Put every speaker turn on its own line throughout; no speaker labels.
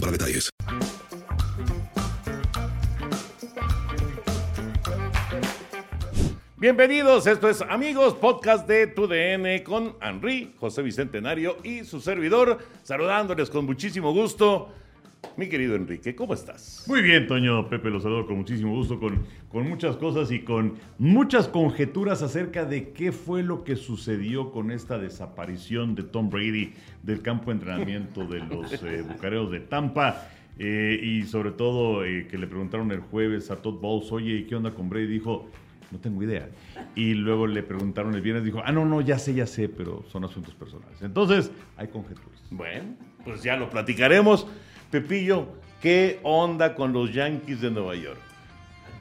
para detalles.
Bienvenidos, esto es Amigos, podcast de TUDN con Henry, José Bicentenario y su servidor, saludándoles con muchísimo gusto. Mi querido Enrique, ¿cómo estás?
Muy bien, Toño Pepe, los saludo con muchísimo gusto, con, con muchas cosas y con muchas conjeturas acerca de qué fue lo que sucedió con esta desaparición de Tom Brady del campo de entrenamiento de los eh, Bucareos de Tampa. Eh, y sobre todo eh, que le preguntaron el jueves a Todd Bowles, oye, ¿qué onda con Brady? Dijo, no tengo idea. Y luego le preguntaron el viernes, dijo, ah, no, no, ya sé, ya sé, pero son asuntos personales. Entonces, hay conjeturas.
Bueno, pues ya lo platicaremos. Pepillo, ¿qué onda con los Yankees de Nueva York?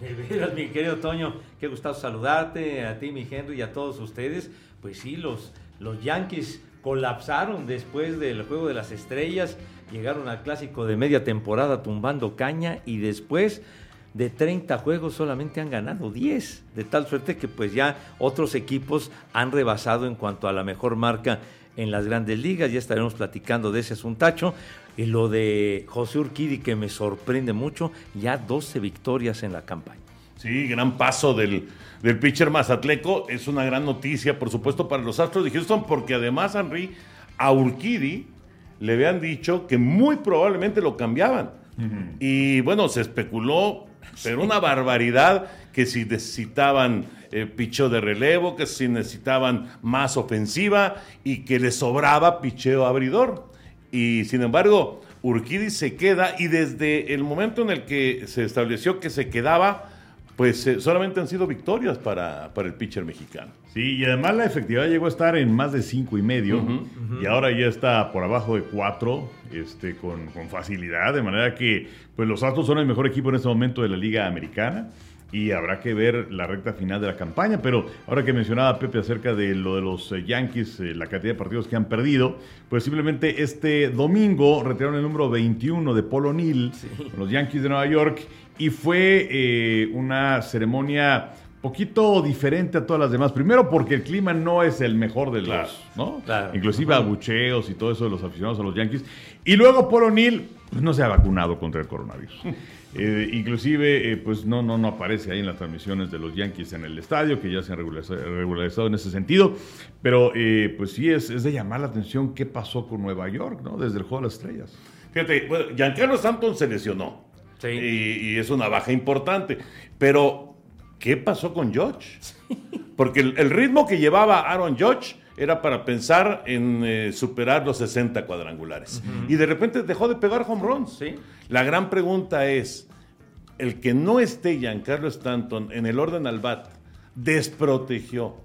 De veras, mi querido Toño, qué gustazo saludarte a ti, mi Henry, y a todos ustedes. Pues sí, los, los Yankees colapsaron después del Juego de las Estrellas, llegaron al clásico de media temporada tumbando caña y después de 30 juegos solamente han ganado 10, de tal suerte que pues ya otros equipos han rebasado en cuanto a la mejor marca en las grandes ligas, ya estaremos platicando de ese asuntacho. Y lo de José Urquidi, que me sorprende mucho, ya 12 victorias en la campaña.
Sí, gran paso del, del pitcher mazatleco. Es una gran noticia, por supuesto, para los Astros de Houston, porque además, Henry, a Urquidi le habían dicho que muy probablemente lo cambiaban. Y bueno, se especuló, pero una barbaridad, que si necesitaban eh, picheo de relevo, que si necesitaban más ofensiva y que le sobraba picheo abridor. Y sin embargo, Urquidi se queda y desde el momento en el que se estableció que se quedaba, pues eh, solamente han sido victorias para, para, el pitcher mexicano.
Sí, y además la efectividad llegó a estar en más de cinco y medio y ahora ya está por abajo de cuatro este, con, con, facilidad, de manera que pues los Astros son el mejor equipo en este momento de la Liga Americana y habrá que ver la recta final de la campaña. Pero ahora que mencionaba Pepe acerca de lo de los eh, Yankees, eh, la cantidad de partidos que han perdido, pues simplemente este domingo retiraron el número 21 de Polo O'Neill, los Yankees de Nueva York, y fue eh, una ceremonia poquito diferente a todas las demás. Primero porque el clima no es el mejor de los, ¿no? Inclusive abucheos y todo eso de los aficionados a los Yankees. Y luego Polo O'Neill pues, no se ha vacunado contra el coronavirus. Eh, inclusive, eh, pues no, no, no aparece ahí en las transmisiones de los Yankees en el estadio, que ya se han regularizado, en ese sentido. Pero, eh, pues sí, es, es, de llamar la atención qué pasó con Nueva York, ¿no? Desde el Juego de las Estrellas.
Fíjate, bueno, Giancarlo Stanton se lesionó. Sí. Y, y, es una baja importante. Pero, ¿qué pasó con George? Porque el, el ritmo que llevaba Aaron George era para pensar en eh, superar los 60 cuadrangulares. Uh -huh. Y de repente dejó de pegar home runs.
¿Sí?
La gran pregunta es, el que no esté Giancarlo Stanton en el orden al bat, desprotegió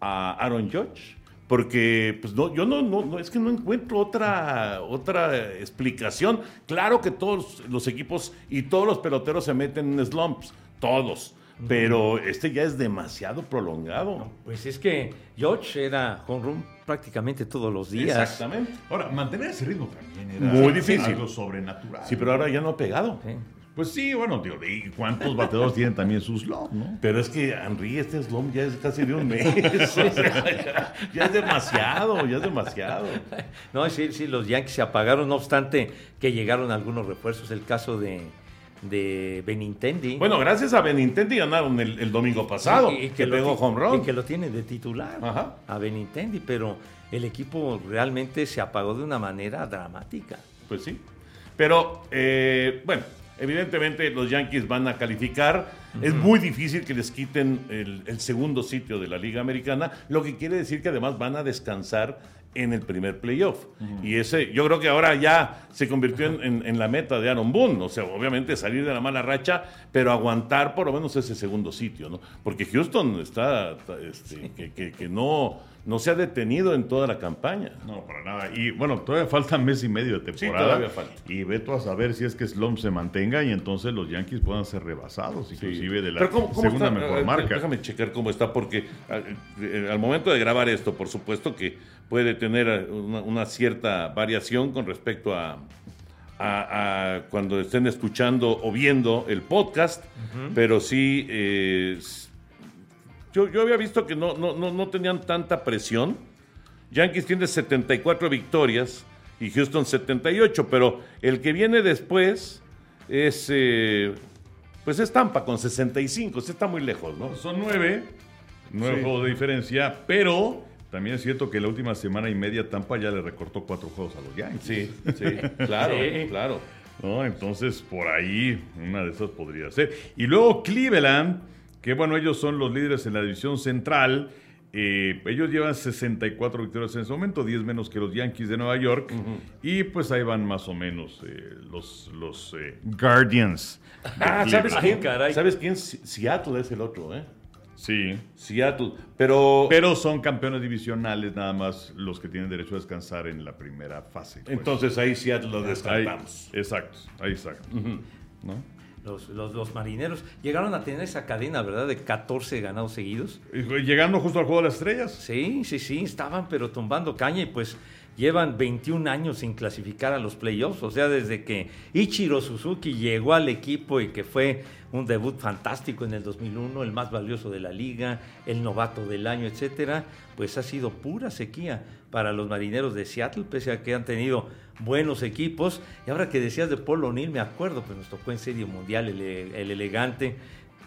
a Aaron Judge. Porque pues no, yo no, no, no, es que no encuentro otra, otra explicación. Claro que todos los equipos y todos los peloteros se meten en slumps, todos pero este ya es demasiado prolongado. No,
pues es que George era home run prácticamente todos los días.
Exactamente. Ahora, mantener ese ritmo también era
muy difícil.
algo sobrenatural.
Sí, pero ahora ya no ha pegado.
Sí.
Pues sí, bueno, tío, ¿y cuántos bateadores tienen también su slump, no?
Pero es que Henry, este slump ya es casi de un mes. o sea, ya, ya, es demasiado, ya es demasiado.
No, sí, sí, los Yankees se apagaron, no obstante que llegaron algunos refuerzos. El caso de, de Benintendi.
Bueno, gracias a Benintendi ganaron el, el domingo pasado, y, y que, que pegó home run.
Y que lo tiene de titular
Ajá.
a Benintendi, pero el equipo realmente se apagó de una manera dramática.
Pues sí. Pero, eh, bueno, evidentemente los Yankees van a calificar. Uh -huh. Es muy difícil que les quiten el, el, segundo sitio de la Liga Americana, lo que quiere decir que además van a descansar en el primer playoff. Uh -huh. Y ese, yo creo que ahora ya se convirtió en, en, en, la meta de Aaron Boone. O sea, obviamente salir de la mala racha, pero aguantar por lo menos ese segundo sitio, ¿no? Porque Houston está, este, sí. que, que, que, no, no se ha detenido en toda la campaña.
No, para nada. Y bueno, todavía falta mes y medio de temporada.
Sí, todavía falta.
Y veto a saber si es que Slum se mantenga y entonces los Yankees puedan ser rebasados, inclusive de la
Pero ¿cómo- cómo
segunda
está?
mejor
Eh,
marca.
Déjame checar cómo está, porque ah, eh, al momento de grabar esto, por supuesto que puede tener eh, una, una cierta variación con respecto a, a- a cuando estén escuchando o viendo el podcast, pero sí, eh, yo, yo había visto que no, no, no, no tenían tanta presión. Yankees tiene 74 victorias y Houston 78, pero el que viene después es, eh, pues es Tampa con 65, se está muy lejos, ¿no?
Son nueve, nueve
Sí.
juegos de diferencia, pero también es cierto que la última semana y media Tampa ya le recortó cuatro juegos a los Yankees.
Sí, sí, claro,
Sí.
claro.
¿no? Entonces, por ahí, una de esas podría ser. Y luego Cleveland, que bueno, ellos son los líderes en la división central. eh, ellos llevan 64 victorias en ese momento, 10 menos que los Yankees de Nueva York. Y pues ahí van más o menos eh, los, los eh, Guardians.
Ah, ¿sabes
Cleveland.
quién?
caray.
¿Sabes quién? Si- Seattle es el otro, ¿eh?
Sí.
Seattle. Pero,
Pero son campeones divisionales nada más los que tienen derecho a descansar en la primera fase. pues.
entonces ahí Seattle lo
Ahí-
descartamos.
exacto, ahí exacto. ¿No?
Los, los, los marineros llegaron a tener esa cadena, ¿verdad? De 14 ganados seguidos.
Llegando justo al juego de las estrellas.
Sí, sí, sí, estaban pero tumbando caña y pues llevan 21 años sin clasificar a los playoffs. O sea, desde que Ichiro Suzuki llegó al equipo y que fue un debut fantástico en el 2001, el más valioso de la liga, el novato del año, etcétera, pues ha sido pura sequía para los marineros de Seattle, pese a que han tenido buenos equipos. Y ahora que decías de Paul O'Neill, me acuerdo, pues nos tocó en Serie Mundial el, el elegante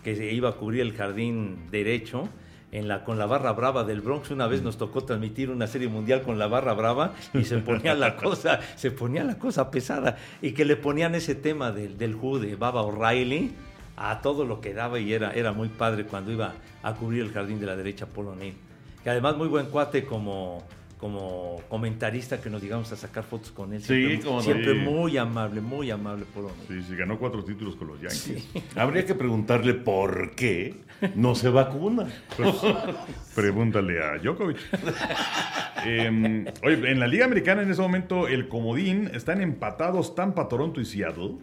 que se iba a cubrir el jardín derecho en la, con la barra brava del Bronx. Una vez nos tocó transmitir una serie mundial con la barra brava y se ponía la cosa, se ponía la cosa pesada. Y que le ponían ese tema del, del de Baba O'Reilly a todo lo que daba y era, era muy padre cuando iba a cubrir el jardín de la derecha Paul O'Neill. Que además muy buen cuate como, como comentarista que nos llegamos a sacar fotos con él.
Sí,
Siempre,
no.
siempre
Sí.
muy amable, muy amable Paul O'Neill.
Sí, sí, ganó cuatro títulos con los Yankees.
Habría que preguntarle por qué no se vacuna.
Pues, pregúntale a Djokovic. Em, oye, en la Liga Americana en ese momento el comodín están empatados Tampa, Toronto y Seattle.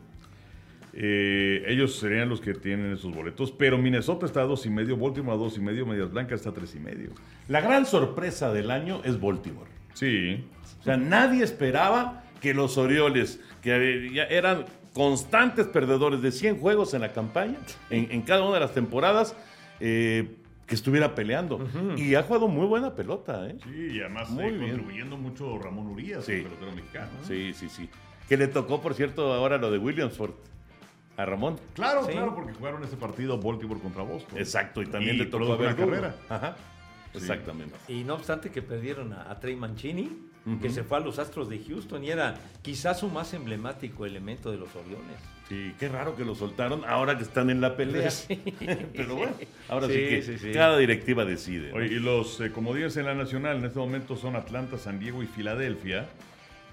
Eh, ellos serían los que tienen esos boletos, pero Minnesota está a dos y medio, Baltimore a dos y medio, Medias Blancas está a tres y medio.
La gran sorpresa del año es Baltimore.
Sí,
O sea, nadie esperaba que los Orioles, que ya eran constantes perdedores de 100 juegos en la campaña, en, en cada una de las temporadas, eh, que estuviera peleando. Y ha jugado muy buena pelota, ¿eh?
sí, y además
Muy
eh, contribuyendo mucho Ramón Urias,
Sí.
el pelotero mexicano.
Sí, sí, sí. Que le tocó, por cierto, ahora lo de Williamsford a Ramón.
Claro,
Sí.
claro, porque jugaron ese partido Baltimore contra Boston.
Exacto, y también
Y
le tocó Verdugo.
carrera.
Ajá, exactamente.
Y no obstante que perdieron a, a Trey Mancini, que se fue a los Astros de Houston y era quizás su más emblemático elemento de los Orioles.
Sí, qué raro que lo soltaron ahora que están en la pelea.
Sí.
Pero bueno, ahora sí,
Sí,
que
sí, sí.
cada directiva decide. ¿no?
Oye, y los eh, comodines en la nacional en este momento son Atlanta, San Diego y Filadelfia.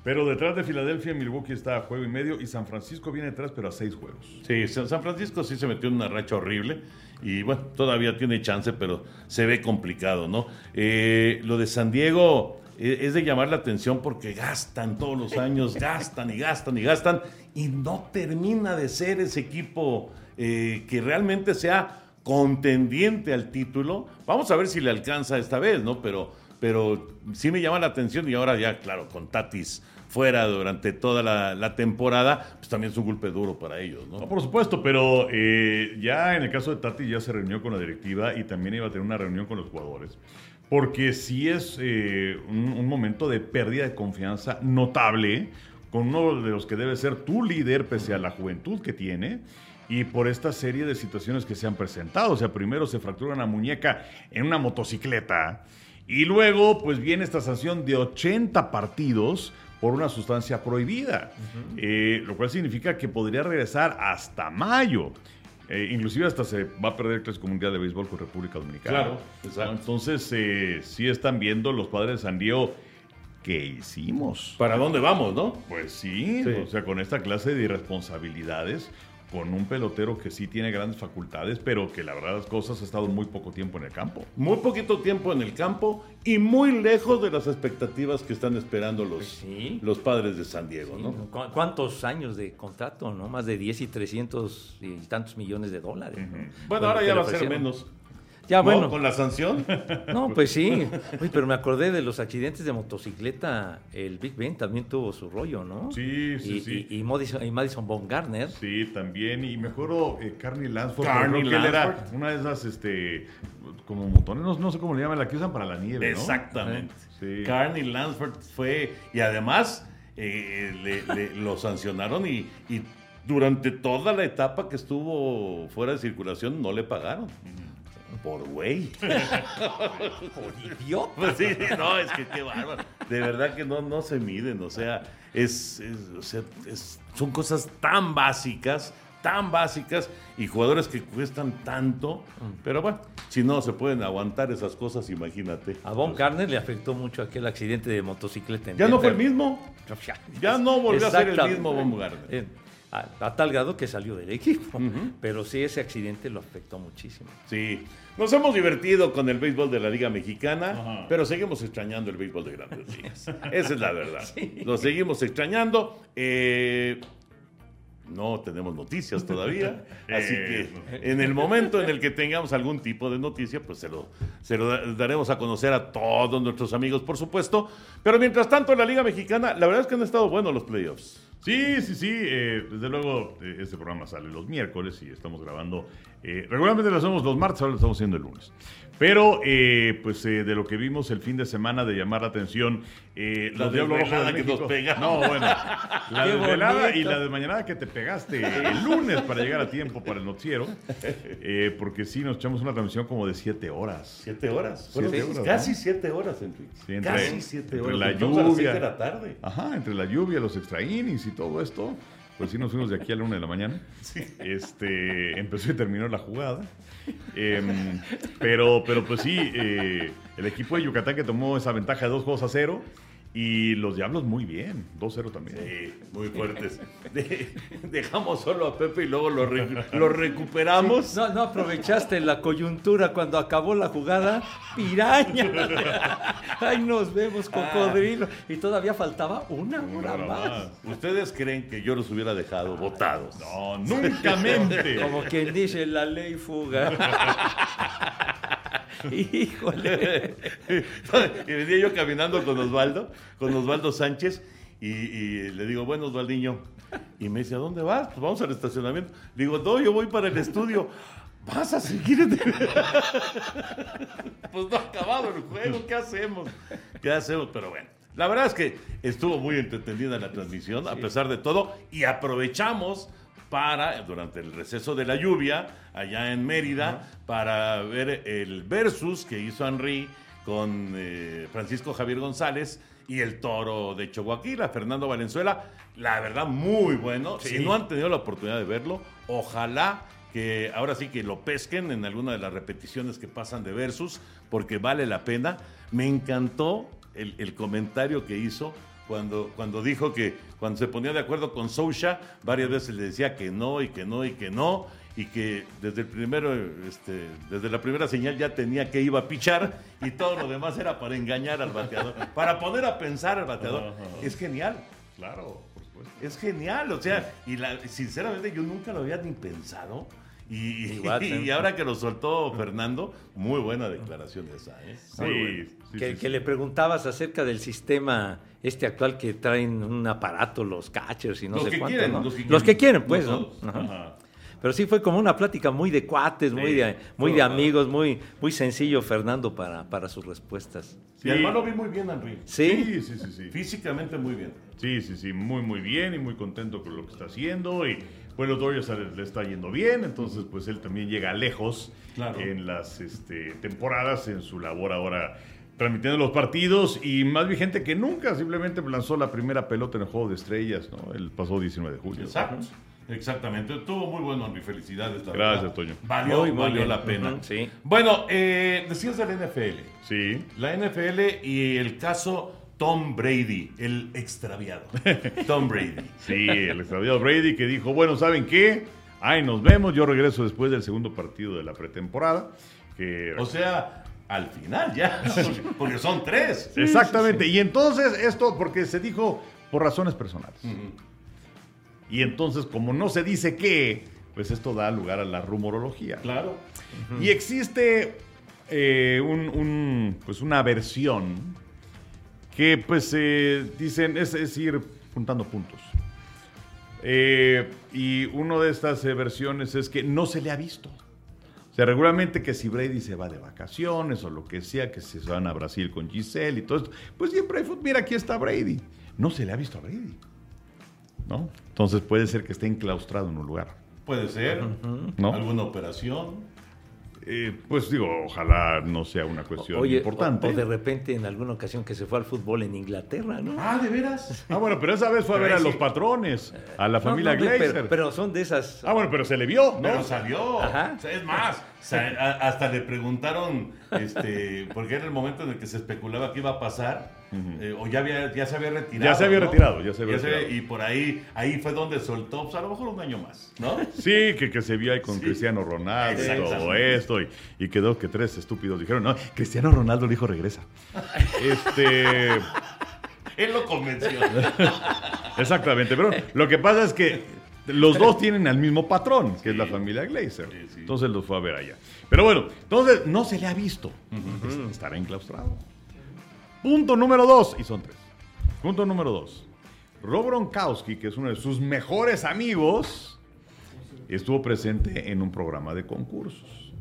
Pero detrás de Filadelfia, Milwaukee está a juego y medio y San Francisco viene detrás, pero a seis juegos.
Sí, San San Francisco sí se metió en una racha horrible y bueno, todavía tiene chance, pero se ve complicado, ¿no? Eh, lo de San Diego eh, es de llamar la atención porque gastan todos los años, gastan y gastan y gastan y no termina de ser ese equipo eh, que realmente sea contendiente al título. Vamos a ver si le alcanza esta vez, ¿no? Pero, pero sí me llama la atención y ahora ya, claro, con Tatis fuera durante toda la, temporada, pues también es un golpe duro para ellos, ¿no?
Por supuesto, pero eh, ya en el caso de Tati ya se reunió con la directiva y también iba a tener una reunión con los jugadores. Porque sí es eh, un, un momento de pérdida de confianza notable con uno de los que debe ser tu líder pese a la juventud que tiene y por esta serie de situaciones que se han presentado. O sea, primero se fractura una muñeca en una motocicleta y luego pues viene esta sanción de 80 partidos por una sustancia prohibida, Eh, lo cual significa que podría regresar hasta mayo. Eh, inclusive hasta se va a perder el Clásico Mundial de Béisbol con República Dominicana.
Claro, exacto.
Entonces, eh, sí están viendo los padres de San Diego qué hicimos.
¿Para dónde vamos, no?
Pues sí,
Sí.
o sea, con esta clase de irresponsabilidades, con un pelotero que sí tiene grandes facultades, pero que la verdad las cosas ha estado muy poco tiempo en el campo.
Muy poquito tiempo en el campo y muy lejos de las expectativas que están esperando los,
Pues sí.
los padres de San Diego, ¿no?
¿Cu- ¿Cuántos años de contrato? ¿no? Más de 10 y 300 y tantos millones de dólares. ¿no?
Bueno, ahora ya va a ser menos.
Ya,
¿No?
bueno.
Con la sanción.
No, pues sí. Uy, pero me acordé de los accidentes de motocicleta. El Big Ben también tuvo su rollo, ¿no?
Sí, sí,
y,
sí.
Y, y Madison, y Madison Baumgartner.
Sí, también. Y me acuerdo eh, Carney Lansford.
Carney
creo que él era
Lansford.
una de esas, este, como motones, no, no sé cómo le llaman, la que usan para la nieve, ¿no?
Exactamente.
Sí.
Carney Lansford fue, y además eh, le, le- lo sancionaron y, y durante toda la etapa que estuvo fuera de circulación no le pagaron. Por güey.
Por idiota.
Pues sí, no, es que qué bárbaro. De verdad que no, no se miden, o sea, es, es- o sea, es- son cosas tan básicas, tan básicas, y jugadores que cuestan tanto, pero bueno, si no se pueden aguantar esas cosas, imagínate.
A Baumgartner le afectó mucho aquel accidente de motocicleta. en
Ya no fue el mismo. Ya no volvió a ser el mismo Baumgartner.
Eh, A, a tal grado que salió del equipo. Pero sí, ese accidente lo afectó muchísimo.
Sí, nos hemos divertido con el béisbol de la Liga Mexicana, pero seguimos extrañando el béisbol de grandes ligas. Esa es la verdad. Lo seguimos extrañando. Eh, no tenemos noticias todavía, así que en el momento en el que tengamos algún tipo de noticia, pues se lo, se lo da- daremos a conocer a todos nuestros amigos, por supuesto. Pero mientras tanto, en la Liga Mexicana, la verdad es que han estado buenos los playoffs.
Sí, sí, sí. eh, desde luego, eh, este programa sale los miércoles y estamos grabando. eh, regularmente lo hacemos los martes, ahora lo estamos haciendo el lunes. Pero, eh, pues, eh, de lo que vimos el fin de semana de llamar la atención, eh,
La
Rojos de
desvelada que nos pegamos.
No, bueno. La
Qué
desvelada y la desmañanada que te pegaste el lunes para llegar a tiempo para el noticiero. eh, porque sí, nos echamos una transmisión como de siete horas.
Siete horas.
Siete
Fueron
horas,
casi
¿no?
siete horas, Enrique.
Sí, entre-
casi siete
entre
horas.
la
a las
lluvia.
siete de la tarde.
Ajá, entre la lluvia, los extra innings y todo esto, pues sí nos fuimos de aquí a la una de la mañana. Este, empezó y terminó la jugada. Em, pero, pero pues sí, eh, el equipo de Yucatán que tomó esa ventaja de dos juegos a cero y los Diablos muy bien, 2-0 también.
Sí, muy fuertes. De- dejamos solo a Pepe y luego lo, re- lo recuperamos.
No, no aprovechaste la coyuntura cuando acabó la jugada. Piraña. Ay, nos vemos, cocodrilo. Y todavía faltaba una hora
Una
más.
más.
¿Ustedes creen que yo los hubiera dejado votados?
No, nunca mente.
Como quien dice la ley fuga. Híjole.
y venía yo caminando con Osvaldo, con Osvaldo Sánchez, y, y le digo, bueno, Osvaldiño, y me dice, ¿a dónde vas? Pues vamos al estacionamiento. Le digo, no, yo voy para el estudio. ¿Vas a seguir? en el-?" pues no ha acabado el juego, ¿qué hacemos? ¿Qué hacemos? Pero bueno, la verdad es que estuvo muy entretenida la transmisión, a pesar de todo, y aprovechamos para, durante el receso de la lluvia, allá en Mérida, para ver el versus que hizo Henry con eh, Francisco Javier González y el toro de Chihuahua, Fernando Valenzuela. La verdad, muy bueno. Si no han tenido la oportunidad de verlo, ojalá que ahora sí que lo pesquen en alguna de las repeticiones que pasan de versus, porque vale la pena. Me encantó el, el comentario que hizo cuando, cuando dijo que cuando se ponía de acuerdo con Sousha, varias veces le decía que no y que no y que no, y que desde el primero, este, desde la primera señal ya tenía que iba a pichar y todo lo demás era para engañar al bateador, para poner a pensar al bateador. Es genial.
Claro, por supuesto.
Es genial, o sea, y la- sinceramente yo nunca lo había ni pensado. Y,
Y
ahora que lo soltó Fernando, muy buena declaración esa, ¿eh?
Sí, sí,
que,
sí,
que
sí.
le preguntabas acerca del sistema este actual que traen un aparato los catchers y no
Los
sé
que
cuánto,
quieren,
¿no?
los que
Los que
quieren,
pues,
no.
Pero sí fue como una plática muy de cuates, muy
Sí,
de, muy de amigos, muy, muy sencillo Fernando para, para sus respuestas.
Y además lo vi muy bien, Henry.
Sí,
Sí, sí, sí, sí.
Físicamente muy bien.
Sí, sí, sí, muy, muy bien y muy contento con lo que está haciendo. Y pues los Dodgers le, le está yendo bien, entonces pues él también llega lejos
Claro.
en las este, temporadas, en su labor ahora transmitiendo los partidos y más vigente que nunca, simplemente lanzó la primera pelota en el Juego de Estrellas, ¿no? El pasado 19 de julio.
Exacto. Exactamente. Estuvo muy bueno, Henry. Felicidades. la
Gracias,
verdad.
Toño.
Valió,
Muy,
valió
bien.
la pena.
Sí.
Bueno, eh, decías de la NFL.
Sí.
La NFL y el caso Tom Brady, el extraviado. Tom Brady.
Sí, el extraviado Brady que dijo, bueno, ¿saben qué? Ahí nos vemos. Yo regreso después del segundo partido de la pretemporada. Que...
O sea, al final ya, porque son tres.
Exactamente. Y entonces esto, porque se dijo por razones personales. Y entonces, como no se dice qué, pues esto da lugar a la rumorología.
Claro.
Y existe eh, un, un, pues una versión que pues eh, dicen es, es, ir juntando puntos. Eh, y una de estas eh, versiones es que no se le ha visto. O sea, regularmente que si Brady se va de vacaciones o lo que sea, que se van a Brasil con Giselle y todo esto, pues siempre hay fútbol. Mira, aquí está Brady. No se le ha visto a Brady. ¿No? Entonces puede ser que esté enclaustrado en un lugar.
Puede ser.
¿No?
Alguna operación.
Eh, pues digo, ojalá no sea una cuestión
Oye,
importante.
O, o, de repente en alguna ocasión que se fue al fútbol en Inglaterra, ¿no?
Ah, ¿de veras?
Ah, bueno, pero esa vez fue a ver a los patrones, a la familia
no, no,
Glazer.
Pero, pero, son de esas.
Ah, bueno, pero se le vio, ¿no?
Pero salió.
Ajá.
O sea, es más, o sea, a, hasta le preguntaron, este, porque era el momento en el que se especulaba que iba a pasar. Uh -huh. eh, o ya, había, ya se había retirado.
Ya se había
¿no?
retirado, ya se había
ya
retirado.
Se, y por ahí, ahí fue donde soltó, pues a lo mejor un año más, ¿no?
Sí, que, que se vio ahí con sí. Cristiano Ronaldo y todo esto. Y, y, quedó que tres estúpidos dijeron, no, Cristiano Ronaldo dijo regresa. este.
Él lo convenció.
Exactamente, pero lo que pasa es que los dos tienen al mismo patrón, que sí. es la familia Glazer. Sí. Entonces los fue a ver allá. Pero bueno, entonces no se le ha visto. Uh -huh. Estará enclaustrado. Punto número dos, y son tres. Punto número dos. Rob Gronkowski, que es uno de sus mejores amigos, estuvo presente en un programa de concursos.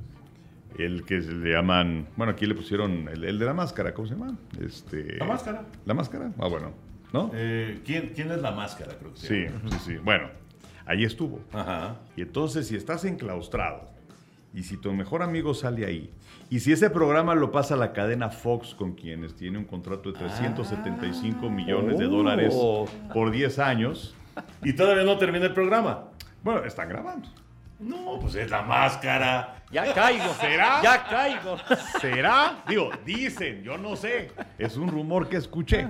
El que se le llaman, bueno, aquí le pusieron el, el de la máscara, ¿cómo se llama? Este,
la máscara.
La máscara, ah, bueno, ¿no?
Eh, ¿quién, ¿quién, es la máscara? Creo que
sí, sí, sí. Bueno, ahí estuvo. Ajá. Y entonces, si estás enclaustrado y si tu mejor amigo sale ahí, y si ese programa lo pasa a la cadena Fox con quienes tiene un contrato de 375 ah, millones de dólares
oh.
por 10 años.
Y todavía no termina el programa.
Bueno, están grabando.
No, pues es la máscara.
Ya caigo.
¿Será?
Ya caigo.
¿Será? Digo, dicen, yo no sé. Es un rumor que escuché.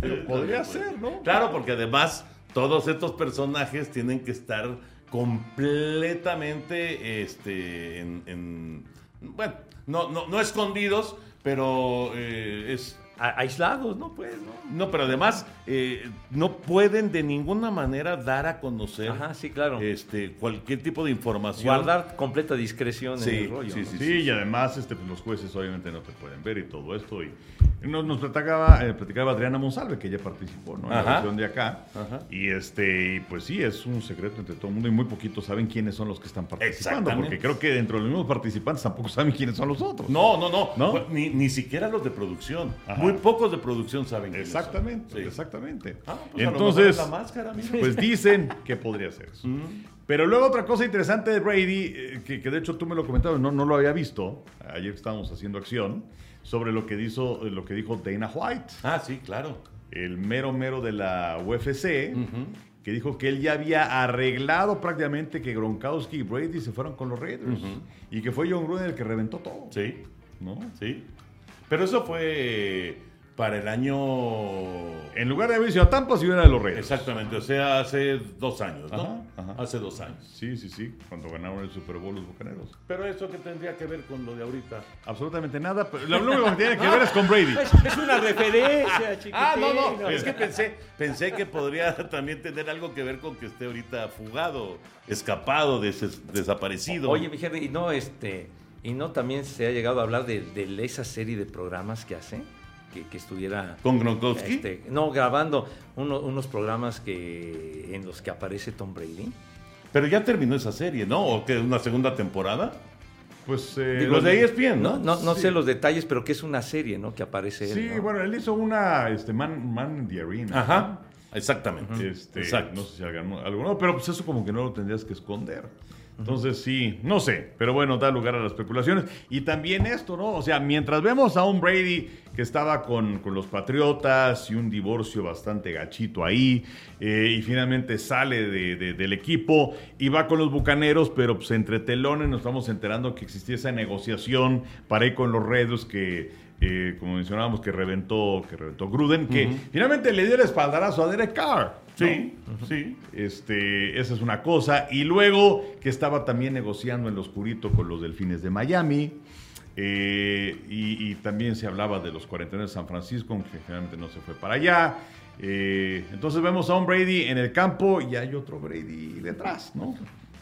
Pero podría ser, ¿no?
Claro, porque además todos estos personajes tienen que estar completamente este, en, en bueno, no, no, no escondidos, pero eh, es...
Aislados, ¿no? Pues, ¿no?
No, pero además eh, no pueden de ninguna manera dar a conocer
Ajá, sí, claro.
este, cualquier tipo de información.
Guardar completa discreción
sí,
en el rollo.
Sí,
¿no?
sí, sí, y además este, pues, los jueces obviamente no te pueden ver y todo esto. Y nos, nos platicaba, eh, platicaba Adriana Monsalve, que ella participó ¿no? en
Ajá.
la versión de acá.
Ajá.
Y este, y, pues sí, es un secreto entre todo el mundo y muy poquitos saben quiénes son los que están participando. Porque creo que dentro de los mismos participantes tampoco saben quiénes son los otros.
No, no, no.
¿No?
Pues, Ni, ni siquiera los de producción. Muy pocos de producción saben
Exactamente.
Sí.
exactamente.
Ah, pues
Entonces,
la máscara, mira.
pues dicen que podría ser eso.
Mm.
Pero luego otra cosa interesante de Brady, eh, que, que, de hecho tú me lo comentabas, no, no lo había visto, ayer estábamos haciendo acción, sobre lo que, hizo, lo que dijo Dana White.
Ah, sí, claro.
El mero mero de la UFC, uh -huh. que dijo que él ya había arreglado prácticamente que Gronkowski y Brady se fueron con los Raiders. Uh -huh. Y que fue John Gruden el que reventó todo.
Sí.
¿No?
Sí. Pero eso fue para el año.
En lugar de haber sido a Tampa, si hubiera de los Raiders.
Exactamente, o sea, hace dos años, ¿no?
Ajá, ajá.
Hace dos años.
Sí, sí, sí, cuando ganaron el Super Bowl los bucaneros.
Pero eso que tendría que ver con lo de ahorita.
Absolutamente nada, pero lo único que tiene que ver es con Brady.
Es, una referencia, chiquitín.
Ah, no, no, es que pensé, pensé que podría también tener algo que ver con que esté ahorita fugado, escapado, des desaparecido.
Oye, mi Henry, y no, este, y no también se ha llegado a hablar de, de esa serie de programas que hace que, que estuviera
con Gronkowski
este, no grabando uno, unos programas que en los que aparece Tom Brady.
Pero ya terminó esa serie no o que una segunda temporada
pues eh,
Digo, los de ESPN
no no, no sí. sé los detalles pero que es una serie no que aparece
sí
él, ¿no?
bueno él hizo una este man, man in the arena.
Ajá exactamente.
Este,
Exacto.
no sé si algo, algo pero pues eso como que no lo tendrías que esconder entonces sí, no sé, pero bueno, da lugar a las especulaciones. Y también esto, ¿no? O sea, mientras vemos a un Brady que estaba con, con los Patriotas y un divorcio bastante gachito ahí, eh, y finalmente sale de, de, del equipo y va con los Bucaneros, pero pues entre telones nos estamos enterando que existía esa negociación para ir con los Raiders que eh, como mencionábamos, que reventó, que reventó Gruden, que finalmente le dio el espaldarazo a Derek Carr.
Sí, sí.
Este, esa es una cosa. Y luego que estaba también negociando en lo oscurito con los delfines de Miami. eh, y, y también se hablaba de los 49 de San Francisco, aunque generalmente no se fue para allá. Eh, entonces vemos a un Brady en el campo y hay otro Brady detrás, ¿no?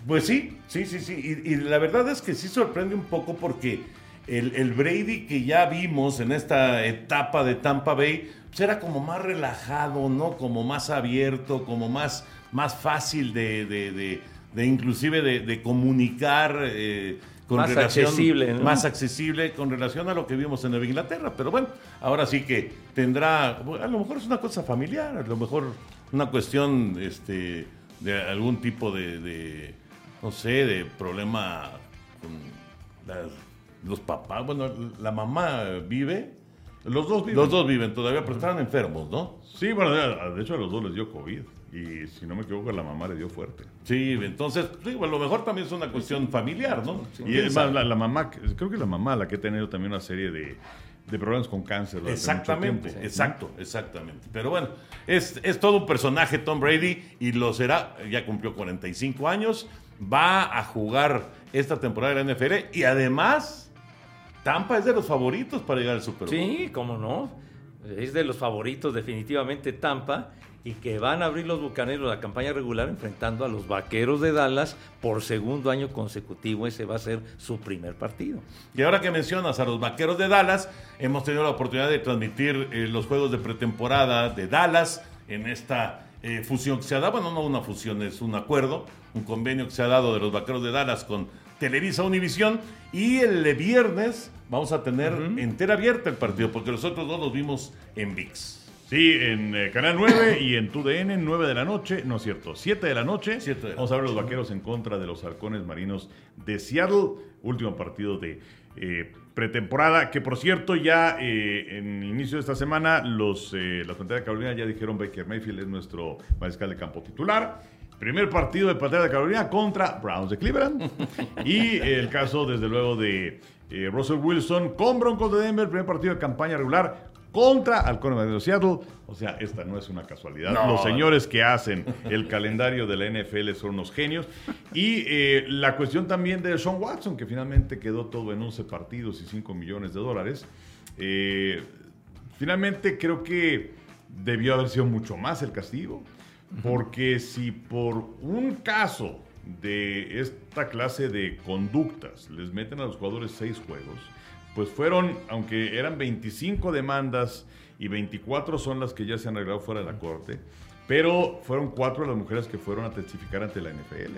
Pues sí, sí, sí, sí. Y, y la verdad es que sí sorprende un poco porque el, el Brady que ya vimos en esta etapa de Tampa Bay, pues era como más relajado, ¿no? Como más abierto, como más, más fácil de, de, de- de inclusive de, comunicar. eh, con
Más
relación-
accesible, ¿no?
Más accesible con relación a lo que vimos en Nueva Inglaterra. Pero bueno, ahora sí que tendrá, a lo mejor es una cosa familiar, a lo mejor una cuestión este, de algún tipo de, de, no sé, de problema con las- los papás. Bueno, la mamá vive.
Los dos viven.
Los dos viven todavía, pero estaban enfermos, ¿no?
Sí, bueno, de hecho a los dos les dio COVID. Y si no me equivoco, a la mamá le dio fuerte.
Sí, entonces, sí, bueno, a lo mejor también es una cuestión familiar, ¿no?
Y
¿Quién
es más, la, la mamá, creo que la mamá la que ha tenido también una serie de, de problemas con cáncer.
Exactamente,
tiempo.
exacto, exactamente. Pero bueno, es, es todo un personaje Tom Brady y lo será, ya cumplió 45 años, va a jugar esta temporada de la NFL y además Tampa es de los favoritos para llegar al Super Bowl.
Sí, cómo no. Es de los favoritos definitivamente Tampa y que van a abrir los Bucaneros la campaña regular enfrentando a los Vaqueros de Dallas por segundo año consecutivo. Ese va a ser su primer partido.
Y ahora que mencionas a los Vaqueros de Dallas, hemos tenido la oportunidad de transmitir eh, los juegos de pretemporada de Dallas en esta eh, fusión que se ha dado, bueno, no una fusión, es un acuerdo, un convenio que se ha dado de los Vaqueros de Dallas con Televisa Univisión y el viernes vamos a tener entera abierta el partido porque los otros dos los vimos en VIX.
Sí, en eh, Canal 9 y en TUDN, 9 de la noche, no es cierto, 7 de la noche.
Siete de la
Vamos a ver los vaqueros en contra de los halcones marinos de Seattle. Último partido de eh, pretemporada, que por cierto, ya eh, en inicio de esta semana, los, eh, las Panteras de Carolina ya dijeron Baker Mayfield es nuestro mariscal de campo titular. Primer partido de Pantera de Carolina contra Browns de Cleveland. y el caso, desde luego, de eh, Russell Wilson con Broncos de Denver. Primer partido de campaña regular contra Halcones de Seattle. O sea, esta no es una casualidad.
No.
Los señores que hacen el calendario de la NFL son unos genios. Y eh, la cuestión también de Sean Watson, que finalmente quedó todo en 11 partidos y 5 millones de dólares. Eh, finalmente creo que debió haber sido mucho más el castigo. Porque si por un caso de esta clase de conductas les meten a los jugadores seis juegos, pues fueron, aunque eran 25 demandas y 24 son las que ya se han arreglado fuera de la corte, pero fueron cuatro las mujeres que fueron a testificar ante la NFL.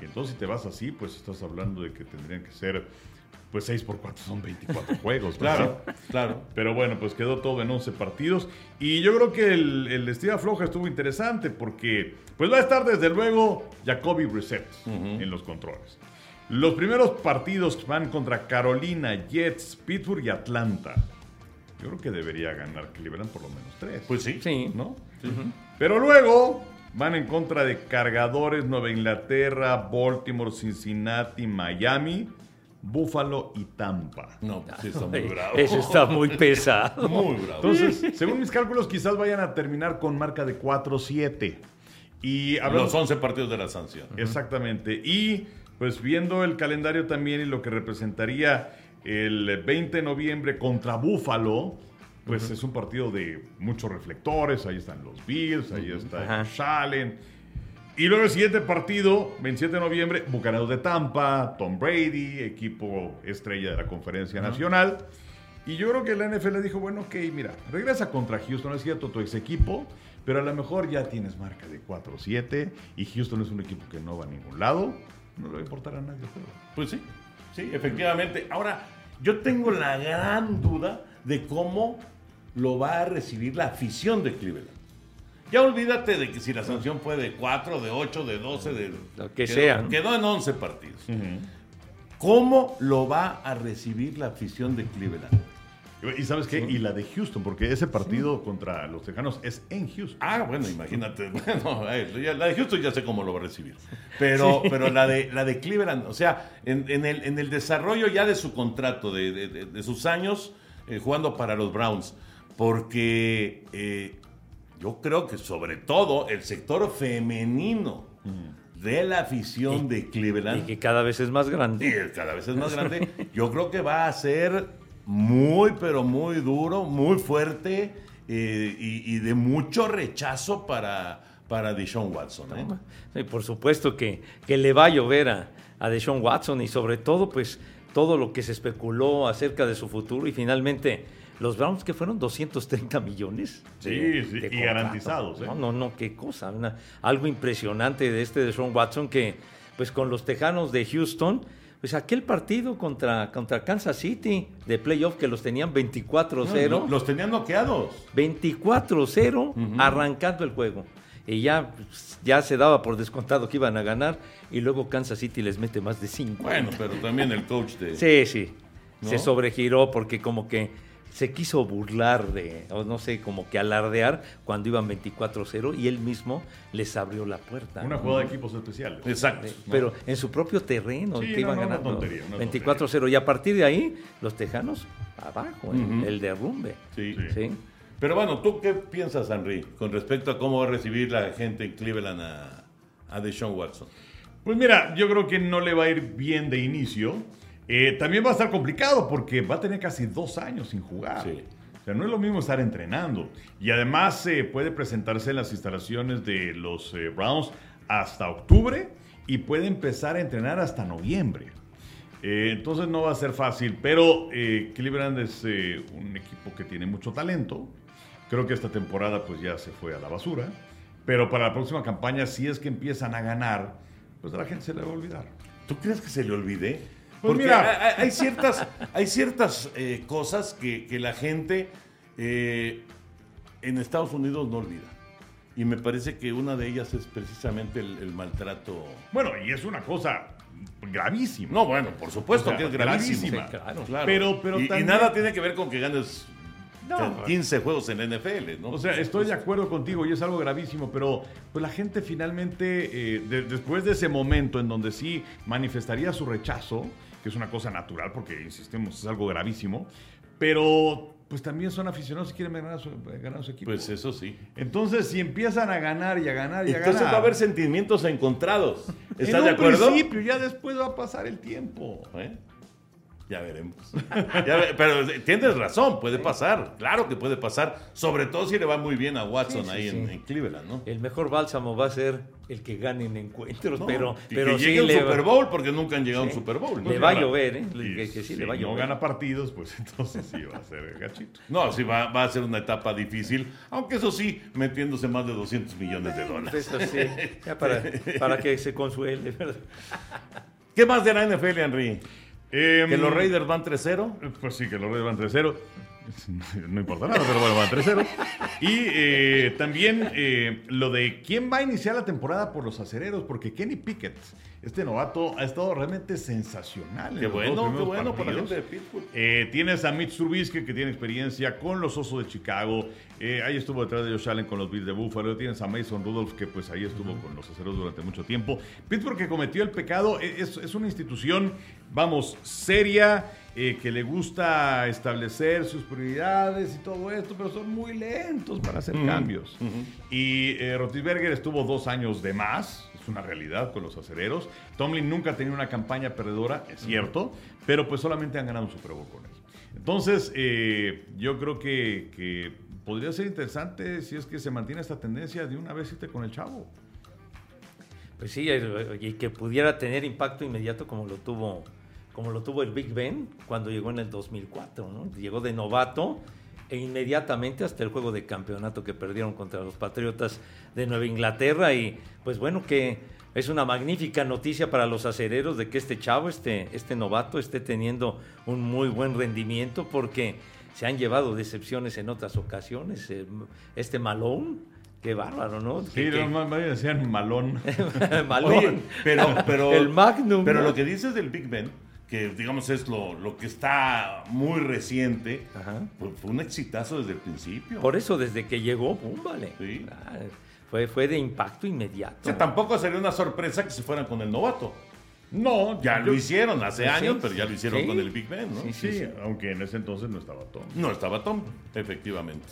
Y entonces si te vas así, pues estás hablando de que tendrían que ser, pues 6 por 4 son 24 juegos.
Claro, claro.
Pero bueno, pues quedó todo en 11 partidos. Y yo creo que el, el estilo floja estuvo interesante porque pues va a estar desde luego Jacoby Brissett en los controles. Los primeros partidos van contra Carolina, Jets, Pittsburgh y Atlanta. Yo creo que debería ganar Cleveland por lo menos tres.
Pues sí.
Sí.
¿no? Pero luego van en contra de Cargadores, Nueva Inglaterra, Baltimore, Cincinnati, Miami, Buffalo y Tampa.
No, pues está muy bravo.
Eso está muy pesado.
muy bravo.
Entonces, según mis cálculos, quizás vayan a terminar con marca de 4-7. Y hablando,
los 11 partidos de la sanción.
Exactamente. Y pues viendo el calendario también y lo que representaría el 20 de noviembre contra Búfalo, pues es un partido de muchos reflectores. Ahí están los Bills, ahí está
Ajá.
Josh Allen. Y luego el siguiente partido, 27 de noviembre, Bucaneros de Tampa, Tom Brady, equipo estrella de la Conferencia Nacional. Y yo creo que la NFL dijo, bueno, ok, mira, regresa contra Houston, es cierto, tu ex equipo, pero a lo mejor ya tienes marca de 4-7 y Houston es un equipo que no va a ningún lado, no le va a importar a nadie juego.
Pues sí, sí, efectivamente. Ahora, yo tengo la gran duda de cómo lo va a recibir la afición de Cleveland. Ya olvídate de que si la sanción fue de 4, de 8, de 12, de
Lo que
quedó-
sea.
Quedó en 11 partidos. ¿Cómo lo va a recibir la afición de Cleveland?
Y sabes qué, y la de Houston, porque ese partido contra los Tejanos es en Houston.
Ah, bueno, imagínate. Bueno, la de Houston ya sé cómo lo va a recibir. Pero, pero la, de, la de Cleveland, o sea, en, en el, en el desarrollo ya de su contrato, de, de- de- de sus años, eh, jugando para los Browns, porque eh, yo creo que sobre todo el sector femenino de la afición de Cleveland
Y que cada vez es más grande.
y cada vez es más grande, yo creo que va a ser muy, pero muy duro, muy fuerte eh, y, y de mucho rechazo para, para Deshaun Watson. ¿eh?
Sí, por supuesto que, que le va a llover a, a Deshaun Watson y sobre todo, pues, todo lo que se especuló acerca de su futuro y finalmente los Browns que fueron 230 millones.
Sí,
de-
sí,
de
y garantizados, ¿eh?
No, no, no, qué cosa. una- algo impresionante de este Deshaun Watson que, pues, con los Tejanos de Houston, pues aquel partido contra, contra Kansas City de playoff que los tenían 24-0.
No, Los tenían noqueados.
24-0 arrancando el juego. Y ya, pues, ya se daba por descontado que iban a ganar y luego Kansas City les mete más de 5.
Bueno, pero también el coach de...
Sí, sí.
¿No?
Se sobregiró porque como que se quiso burlar de, o no sé, como que alardear cuando iban 24-0 y él mismo les abrió la puerta.
Una jugada de equipos especiales.
Exacto. ¿no?
Pero en su propio terreno,
Sí,
que iban
no,
ganando
tontería, una
24-0. Y a partir de ahí, los tejanos abajo, el-
Ujú.
el derrumbe.
Sí.
Sí.
¿sí?
Pero bueno, ¿tú qué piensas, Henry, con respecto a cómo va a recibir la gente en Cleveland a, a Deshaun Watson?
Pues mira, yo creo que no le va a ir bien de inicio. Eh, también va a estar complicado porque va a tener casi dos años sin jugar.
Sí.
O sea, no es lo mismo estar entrenando. Y además eh, puede presentarse en las instalaciones de los eh, Browns hasta octubre y puede empezar a entrenar hasta noviembre. Eh, entonces no va a ser fácil, pero Cleveland es un equipo que tiene mucho talento. Creo que esta temporada pues ya se fue a la basura. Pero para la próxima campaña, si es que empiezan a ganar, pues a la gente se le va a olvidar.
¿Tú crees que se le olvide?
Pues
Porque
mira.
hay, hay ciertas, hay ciertas eh, cosas que, que la gente eh, en Estados Unidos no olvida. Y me parece que una de ellas es precisamente el, el maltrato.
Bueno, y es una cosa gravísima.
No, bueno, por supuesto
O sea,
que es gravísimo.
gravísima.
Sí, claro.
Claro.
Pero- pero
y, y
también-
nada tiene que ver con que ganes
No.
15 juegos en la NFL, ¿no?
O sea, estoy de acuerdo contigo y es algo gravísimo, pero pues la gente finalmente, eh, de- después de ese momento en donde sí manifestaría su rechazo, que es una cosa natural porque, insistimos, es algo gravísimo, pero pues también son aficionados y quieren ganar a su, ganar a su equipo.
Pues eso sí.
Entonces, si empiezan a ganar y a ganar y a
Entonces
ganar...
va a haber sentimientos encontrados.
en
¿Estás
un
de acuerdo?
principio, ya después va a pasar el tiempo.
¿Eh? Ya veremos. Ya ve- pero tienes razón, puede pasar. Claro que puede pasar. Sobre todo si le va muy bien a Watson
Sí, sí,
ahí En, en Cleveland, ¿no?
El mejor bálsamo va a ser el que gane en encuentros,
No,
pero,
y
pero
que llegue un Super Bowl porque nunca han llegado a un. Super Bowl. ¿no?
Le va a llover, ¿eh?
y
Que, que sí le va a
no
llover.
gana partidos, pues entonces sí va a ser gachito.
No, sí, va, va a ser una etapa difícil. Aunque eso sí, metiéndose más de 200 millones de dólares.
Eso sí, ya para, para que se consuele, ¿verdad?
¿Qué más de la NFL, Henry?
Em,
¿Que los Raiders van 3-0?
Pues sí, que los Reyes van 3-0. No importa nada, pero bueno, van 3-0. Y eh, también eh, lo de quién va a iniciar la temporada por los acereros, porque Kenny Pickett, este novato, ha estado realmente sensacional. en
Qué bueno, qué bueno por la gente de Pittsburgh.
Eh, tienes a Mitch Trubisky, que tiene experiencia con los Osos de Chicago. Eh, ahí estuvo detrás de Josh Allen con los Bills de Buffalo. Tienes a Mason Rudolph, que pues ahí estuvo con los aceros durante mucho tiempo. Pittsburgh, que cometió el pecado, eh, es, es una institución, vamos, seria, eh, que le gusta establecer sus prioridades y todo esto, pero son muy lentos para hacer cambios. Y eh, Roethlisberger estuvo dos años de más, es una realidad con los acereros. Tomlin nunca ha tenido una campaña perdedora, es cierto, pero pues solamente han ganado un Super Bowl con él. Entonces, eh, yo creo que, que podría ser interesante si es que se mantiene esta tendencia de una vez irte con el chavo.
Pues sí, eh, y que pudiera tener impacto inmediato como lo tuvo como lo tuvo el Big Ben cuando llegó en el 2004, ¿no? Llegó de novato e inmediatamente hasta el juego de campeonato que perdieron contra los Patriotas de Nueva Inglaterra y pues bueno que es una magnífica noticia para los acereros de que este chavo, este, este novato esté teniendo un muy buen rendimiento porque se han llevado decepciones en otras ocasiones. Eh, Este Malone, qué bárbaro, ¿no?
Sí,
Que- que-
no, más decían malón.
Oye, pero, pero,
El Magnum,
Pero lo que dices del Big Ben, que digamos es lo, lo que está muy reciente,
Ajá.
fue un exitazo desde el principio.
Por eso desde que llegó, pum, vale.
Sí.
Ah, fue, fue de impacto inmediato.
O sea, tampoco sería una sorpresa que se fueran con el novato.
No,
Ya lo hicieron hace
Sí,
años, pero ya lo hicieron
sí.
con el Big Ben, ¿no?
Sí,
Sí, aunque en ese entonces no estaba Tom.
No estaba Tom, efectivamente.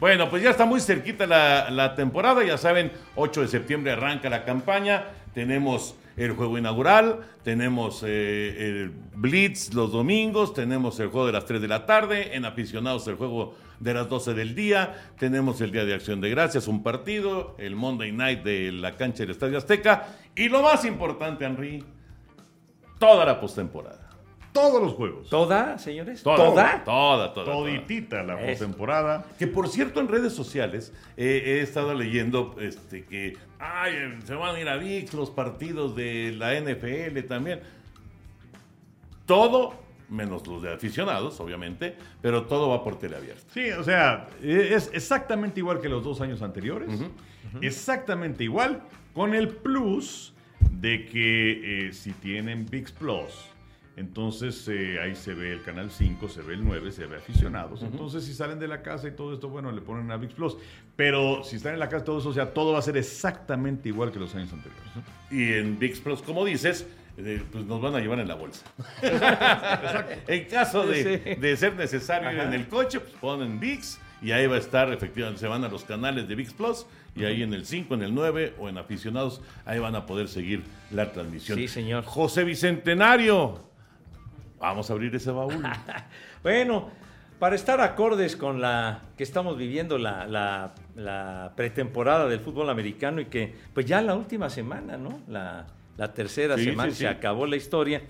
Bueno, pues ya está muy cerquita la, la temporada, ya saben, 8 de septiembre arranca la campaña, tenemos el juego inaugural, tenemos eh, el Blitz los domingos, tenemos el juego de las 3 de la tarde, en aficionados el juego de las 12 del día, tenemos el Día de Acción de Gracias, un partido, el Monday Night de la cancha del Estadio Azteca y lo más importante, Henry, toda la postemporada.
Todos los juegos.
¿Toda, señores?
Toda,
¿Toda?
Toda, toda. toda.
Toditita la postemporada.
Que por cierto, en redes sociales eh, he estado leyendo este, que ay, eh, se van a ir a VIX los partidos de la NFL también. Todo, menos los de aficionados, obviamente, pero todo va por teleabierta.
Sí, o sea, e- es exactamente igual que los dos años anteriores. Exactamente igual, con el plus de que eh, si tienen VIX Plus, entonces eh, ahí se ve el canal 5, se ve el 9, se ve aficionados. Entonces, si salen de la casa y todo esto, bueno, le ponen a VIX Plus. Pero si están en la casa, todo eso, o sea, todo va a ser exactamente igual que los años anteriores.
Y en VIX Plus, como dices, eh, pues nos van a llevar en la bolsa. en caso de,
Sí.
de ser necesario ir en el coche, pues ponen VIX y ahí va a estar, efectivamente, se van a los canales de VIX Plus y ahí en el 5, en el 9 o en aficionados, ahí van a poder seguir la transmisión.
Sí, señor.
José Bicentenario, vamos a abrir ese baúl.
Bueno, para estar acordes con la que estamos viviendo la, la- la pretemporada del fútbol americano y que pues ya la última semana, ¿no? La, la tercera
Sí,
semana
sí, sí.
se acabó la historia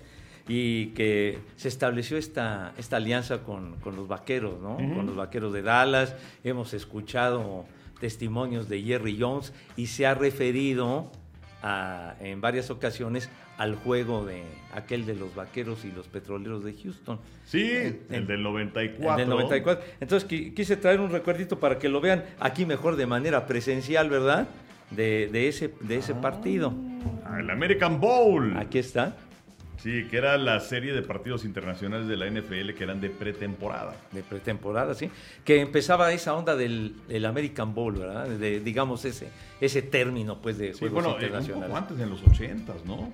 y que se estableció esta, esta alianza con, con los vaqueros, ¿no? Con los vaqueros de Dallas. Hemos escuchado testimonios de Jerry Jones y se ha referido a- en varias ocasiones al juego de aquel de los vaqueros y los petroleros de Houston.
Sí,
En-
el del 94.
En el 94. Entonces qui- quise traer un recuerdito para que lo vean aquí mejor de manera presencial, ¿verdad? De, de ese, de ese partido.
Ah, El American Bowl.
Aquí está,
Sí, que era la serie de partidos internacionales de la NFL que eran de pretemporada.
de pretemporada, ¿sí? Que empezaba esa onda del, del American Bowl, ¿verdad? De, digamos, ese, ese término, pues, de
Sí,
juegos
bueno, eh, un
internacionales.
poco antes, en los 80s, ¿no?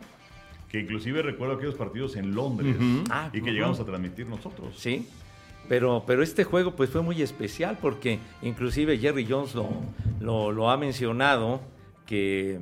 Que inclusive recuerdo aquellos partidos en Londres
Ah,
y que llegamos a transmitir nosotros.
Sí, pero, pero este juego pues fue muy especial porque inclusive Jerry Jones lo, lo, lo ha mencionado que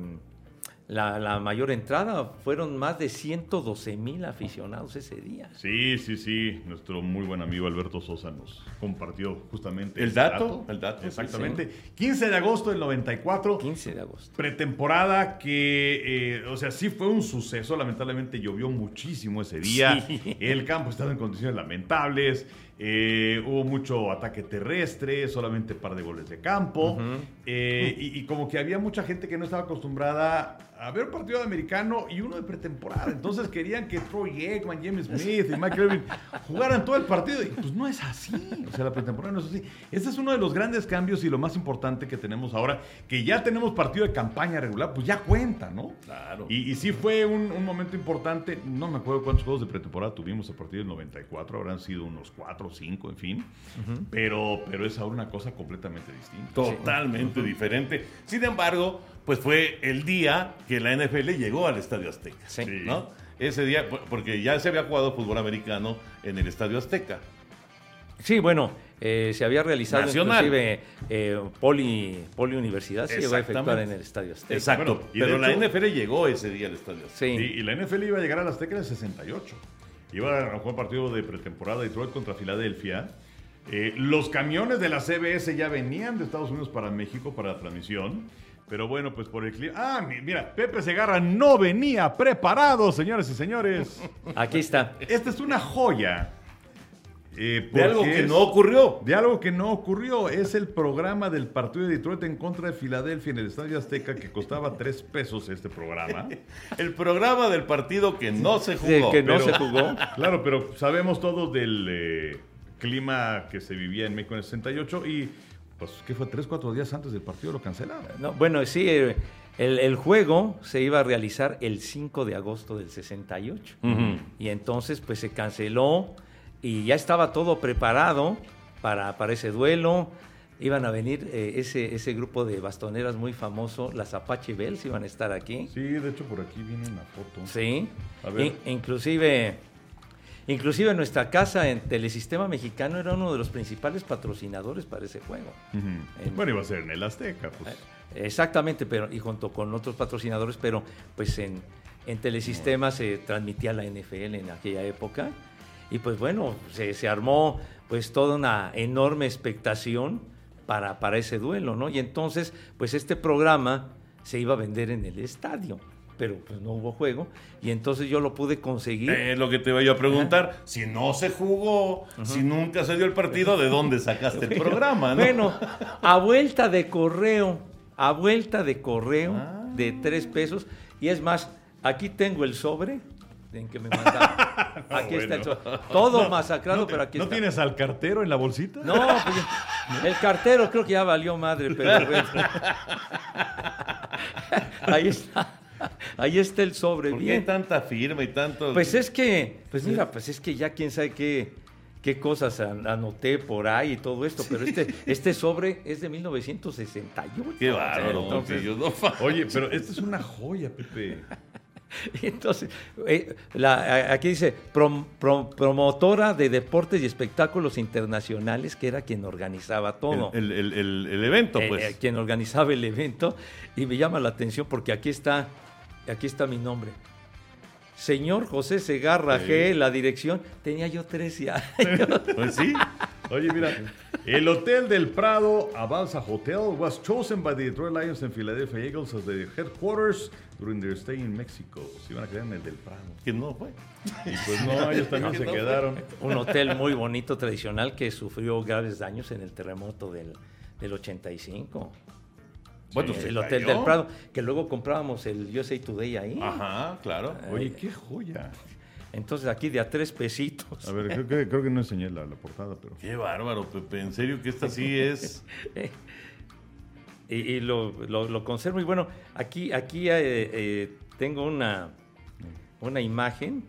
la, la mayor entrada fueron más de 112 mil aficionados ese día.
Sí, sí, sí. Nuestro muy buen amigo Alberto Sosa nos compartió justamente
¿El dato? El dato, sí,
Exactamente. 15 de agosto del 94.
15 de agosto.
Pretemporada que, eh, o sea, sí fue un suceso. Lamentablemente llovió muchísimo ese día.
Sí.
El campo estaba en condiciones lamentables. Eh, hubo mucho ataque terrestre, solamente par de goles de campo. eh, y, y como que había mucha gente que no estaba acostumbrada a ver un partido de americano y uno de pretemporada. Entonces querían que Troy Aikman, James Smith y Mike Irvin jugaran todo el partido. Y pues no es así. O sea, la pretemporada no es así. Este es uno de los grandes cambios y lo más importante que tenemos ahora, que ya tenemos partido de campaña regular, pues ya cuenta, ¿no?
Claro.
Y, y sí fue un, un momento importante. No me acuerdo cuántos juegos de pretemporada tuvimos a partir del 94. Habrán sido unos 4 o 5, en fin. pero, pero es ahora una cosa completamente distinta.
Totalmente diferente. Sin embargo, pues fue el día que la NFL llegó al Estadio Azteca.
Sí.
¿no? Ese día, por- porque ya se había jugado fútbol americano en el Estadio Azteca.
Sí, bueno, eh, se había realizado
Nacional.
inclusive eh, Poli, Poli Universidad, se llegó a efectuar en el Estadio Azteca.
Exacto.
Bueno, y de
pero la
hecho-
NFL llegó ese día al Estadio Azteca.
Sí.
Y, y la NFL iba a llegar a las Azteca en el 68. Iba a jugar partido de pretemporada Detroit contra Filadelfia. Eh, los camiones de la CBS ya venían de Estados Unidos para México para la transmisión. Pero bueno, pues por el clima. Ah, mi- mira, Pepe Segarra no venía preparado, señores y señores.
Aquí está.
Esta es una joya. Eh,
De algo que
es-
no ocurrió.
De algo que no ocurrió. Es el programa del partido de Detroit en contra de Filadelfia en el Estadio Azteca que costaba tres pesos este programa.
El programa del partido que no se
Sí,
jugó.
que no
pero-
se jugó.
Claro, pero sabemos todos del eh, clima que se vivía en México en el 68 y, pues, ¿qué fue? Tres, cuatro días antes del partido lo cancelaron.
No, bueno, sí, eh, el, el juego se iba a realizar el 5 de agosto del 68.
Ujú.
Y entonces, pues se canceló y ya estaba todo preparado para, para ese duelo. iban a venir eh, ese, ese grupo de bastoneras muy famoso, las Apache Bells, iban a estar aquí.
Sí, de hecho por aquí viene una foto.
Sí.
A ver.
In- inclusive, inclusive nuestra casa en Telesistema Mexicano era uno de los principales patrocinadores para ese juego. En-
Bueno, iba a ser en el Azteca, pues.
Exactamente, pero y junto con otros patrocinadores, pero pues en, en Telesistema se transmitía la NFL en aquella época. Y pues bueno, se, se armó pues toda una enorme expectación para, para ese duelo, ¿no? Y entonces, pues este programa se iba a vender en el estadio, pero pues no hubo juego. Y entonces yo lo pude conseguir.
Es lo que te iba yo a preguntar. Si no se jugó, si nunca se dio el partido, ¿de dónde sacaste el programa? no?
Bueno, a vuelta de correo, a vuelta de correo
Ah.
de tres pesos. Y es más, aquí tengo el sobre en que me mandaron. Aquí está el. Todo masacrado,
¿No, te-
pero aquí
¿no
está.
tienes al cartero en la bolsita?
No, pues, el cartero creo que ya valió madre, pero bueno. Ahí está. Ahí está el sobre,
¿Por qué hay tanta firma y tanto?
Pues es que, pues mira, pues es que ya quién sabe qué, qué cosas an- anoté por ahí y todo esto, pero este, este sobre es de 1968.
Qué bárbaro,
Entonces,
no
Oye, pero esta es una joya, Pepe.
Entonces, eh, la- aquí dice prom- prom- promotora de deportes y espectáculos internacionales, que era quien organizaba todo.
El, el- el- el evento,
Eh,
pues.
eh, quien organizaba el evento. Y me llama la atención porque aquí está, aquí está mi nombre. Señor José Segarra G, la dirección. Tenía yo 13 años.
Pues sí.
Oye, mira, el Hotel del Prado, Avanza Hotel, was chosen by the Detroit Lions and Philadelphia Eagles as their headquarters during their stay in Mexico. Se iban a quedar en el del Prado.
Que no fue.
Y pues no, ellos también se quedaron.
Un hotel muy bonito, tradicional, que sufrió graves daños en el terremoto del, del 85.
Bueno,
Sí,
se
el Hotel
cayó.
del Prado, que luego comprábamos el USA Today ahí.
Ajá, claro.
Oye, qué joya.
Entonces aquí de a tres pesitos.
A ver, creo que, creo que no enseñé la, la portada, pero...
Qué bárbaro, Pepe. En serio que esta sí es.
Y, y lo, lo- lo conservo. Y bueno, aquí, aquí eh, eh, tengo una, una imagen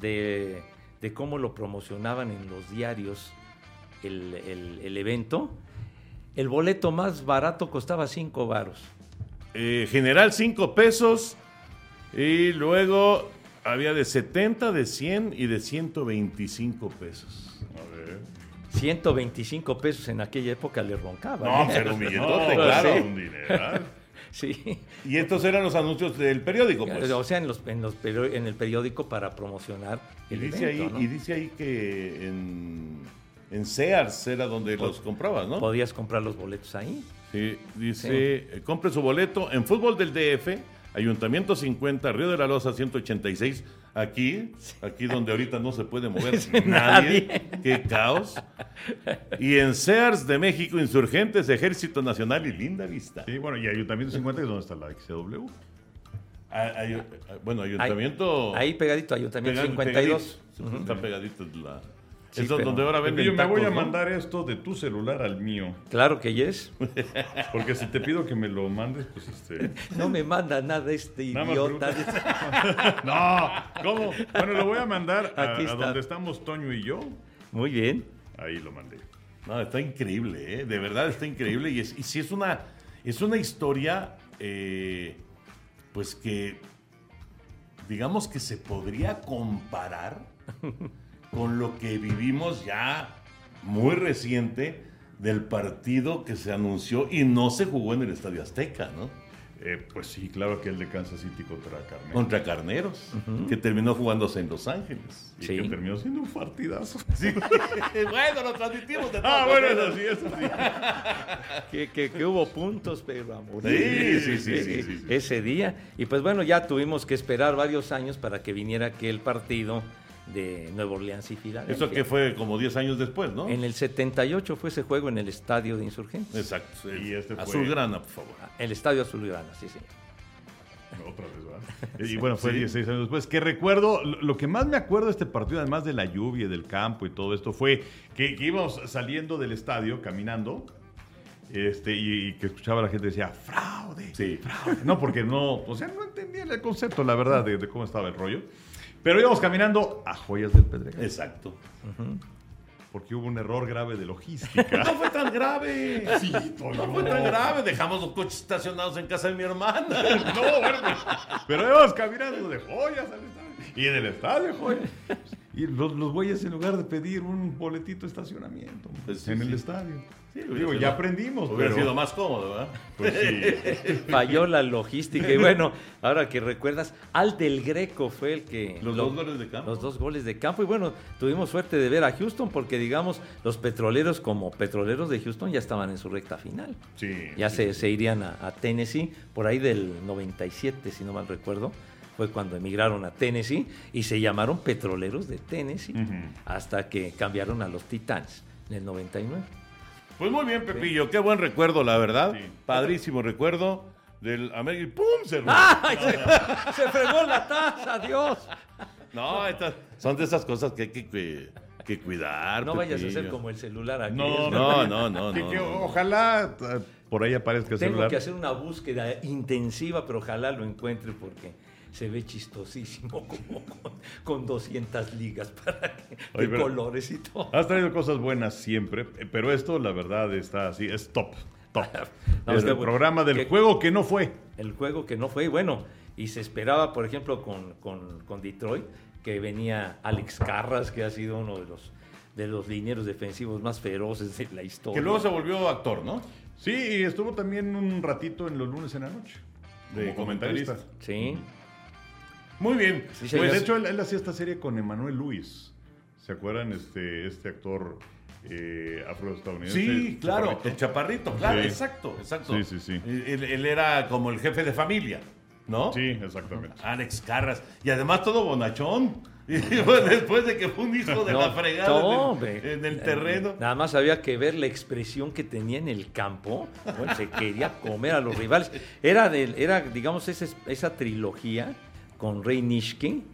de, de cómo lo promocionaban en los diarios el, el- el evento. El boleto más barato costaba cinco varos.
Eh, general 5 pesos. Y luego había de 70, de 100 y de 125 pesos.
A ver.
125 pesos en aquella época le roncaban.
No,
¿eh?
pero un
No,
billetote,
pues,
claro.
Un dineral.
Sí.
Y estos eran los anuncios del periódico, pues.
O sea, en, los, en, los en el periódico para promocionar
Y
el
dice,
evento,
ahí,
¿no?
y dice ahí que en, en Sears era donde los comprabas, ¿no?
Podías comprar los boletos ahí.
Sí, dice, eh, compre su boleto en fútbol del DF, Ayuntamiento 50, Río de la Loza 186, aquí, aquí donde ahorita no se puede mover nadie,
Nadie.
qué caos. Y en Sears de México, Insurgentes, Ejército Nacional y Linda Vista.
Sí, bueno, y Ayuntamiento 50 es donde está la XW.
Ah, ah, bueno, Ayuntamiento...
Ahí pegadito, Ayuntamiento
pegadi-
52.
pegadito, Está pegadito. La,
Sí,
es donde ahora venden
Pepillo, me voy a mandar esto de tu celular al mío.
Claro que yes.
Porque si te pido que me lo mandes, pues este...
No me manda nada este
Nada
idiota.
No, ¿cómo? Bueno, lo voy a mandar a,
Aquí
a
está.
donde estamos Toño y yo.
Muy bien.
Ahí lo mandé.
No, está increíble, ¿eh? de verdad está increíble. Y, es, y sí es una, es una historia, eh, pues que, digamos que se podría comparar con lo que vivimos ya muy reciente del partido que se anunció y no se jugó en el Estadio Azteca, ¿no?
Eh, pues sí, claro que el de Kansas City contra Carmen.
Contra Carneros, que terminó jugándose en Los Ángeles.
Y
Sí.
que terminó siendo un partidazo.
Sí. bueno, lo transmitimos de
Ah,
todas
bueno,
maneras.
eso sí, eso sí.
Que, que- que hubo puntos, pero a morir.
Sí, sí, sí, sí, sí, sí.
Ese día. Y pues bueno, ya tuvimos que esperar varios años para que viniera aquel partido de Nueva Orleans y Filadelfia.
Eso que fue como 10 años después, ¿no?
En el 78 fue ese juego en el Estadio de Insurgentes.
Exacto.
Y este fue-
Azulgrana, por favor.
El Estadio Azulgrana, sí, sí.
Otra vez, ¿verdad? Y bueno, fue
Sí.
16 años después. Que recuerdo, lo, que más me acuerdo de este partido, además de la lluvia, y del campo y todo esto, fue que, que íbamos saliendo del estadio, caminando, este, y, y que escuchaba a la gente decía, fraude.
Sí.
fraude". No, porque no, o sea, no entendía el concepto, la verdad, de, de cómo estaba el rollo. Pero íbamos caminando a Joyas del Pedregal.
Exacto.
porque hubo un error grave de logística.
No fue tan grave.
Sí,
No fue tan grave. Dejamos los coches estacionados en casa de mi hermana.
No, bueno, pero íbamos caminando de joyas al estadio. Y en el estadio, joyas. Y los, los güeyes, en lugar de pedir un boletito de estacionamiento
Pues sí,
en el estadio.
Sí, hubiera
Digo,
sido-
ya aprendimos,
Hubiera
pero...
sido más cómodo, ¿verdad?
Pues sí.
Falló la logística. Y bueno, ahora que recuerdas, Al del Greco fue el que.
Los
lo-
dos goles de campo.
Los dos goles de campo. Y bueno, tuvimos suerte de ver a Houston porque, digamos, los petroleros, como petroleros de Houston, ya estaban en su recta final.
Sí.
Ya se, se irían a, a Tennessee, por ahí del 97, si no mal recuerdo, fue cuando emigraron a Tennessee y se llamaron Petroleros de Tennessee, hasta que cambiaron a los Titans en el 99.
Pues muy bien, Pepillo. Qué buen recuerdo, la verdad.
Sí.
Padrísimo recuerdo del América. ¡Pum! Se.
¡Ay! Se, se fregó la taza, Dios.
No, estas son de esas cosas que hay que, que- que cuidar.
No vayas a ser como el celular aquí.
No,
No, no, no, no.
que
no.
ojalá eh, por ahí aparezca el
Tengo
celular.
que hacer una búsqueda intensiva, pero ojalá lo encuentre porque se ve chistosísimo como con, con 200 ligas para que,
Oye,
de colores y todo.
Has traído cosas buenas siempre, eh, pero esto la verdad está así, es top, top.
No,
es el
bueno.
programa del
Que-
juego que no fue.
el juego que no fue bueno. Y se esperaba, por ejemplo, con, con- con Detroit, que venía Alex Carras, que ha sido uno de los, de los linieros defensivos más feroces de la historia.
Que luego se volvió actor, ¿no?
Sí, y estuvo también un ratito en los lunes en la noche.
De
comentarista.
Sí.
Muy bien.
Sí,
Pues, de hecho, él, él hacía esta serie con Emanuel Luis. ¿Se acuerdan? Este, este actor eh, afroestadounidense.
Sí, claro,
chaparrito.
el chaparrito, claro,
Sí.
exacto, exacto.
Sí, sí, sí.
Él, él era como el jefe de familia, ¿no?
Sí, exactamente.
Alex Carras. Y además todo bonachón. Y después de que fue un hijo de
No,
la fregada
no,
en el- en, el, terreno.
Nada más había que ver la expresión que tenía en el campo. Bueno, se quería comer a los rivales. Era, del, era digamos, esa, esa trilogía con Ray Nishkin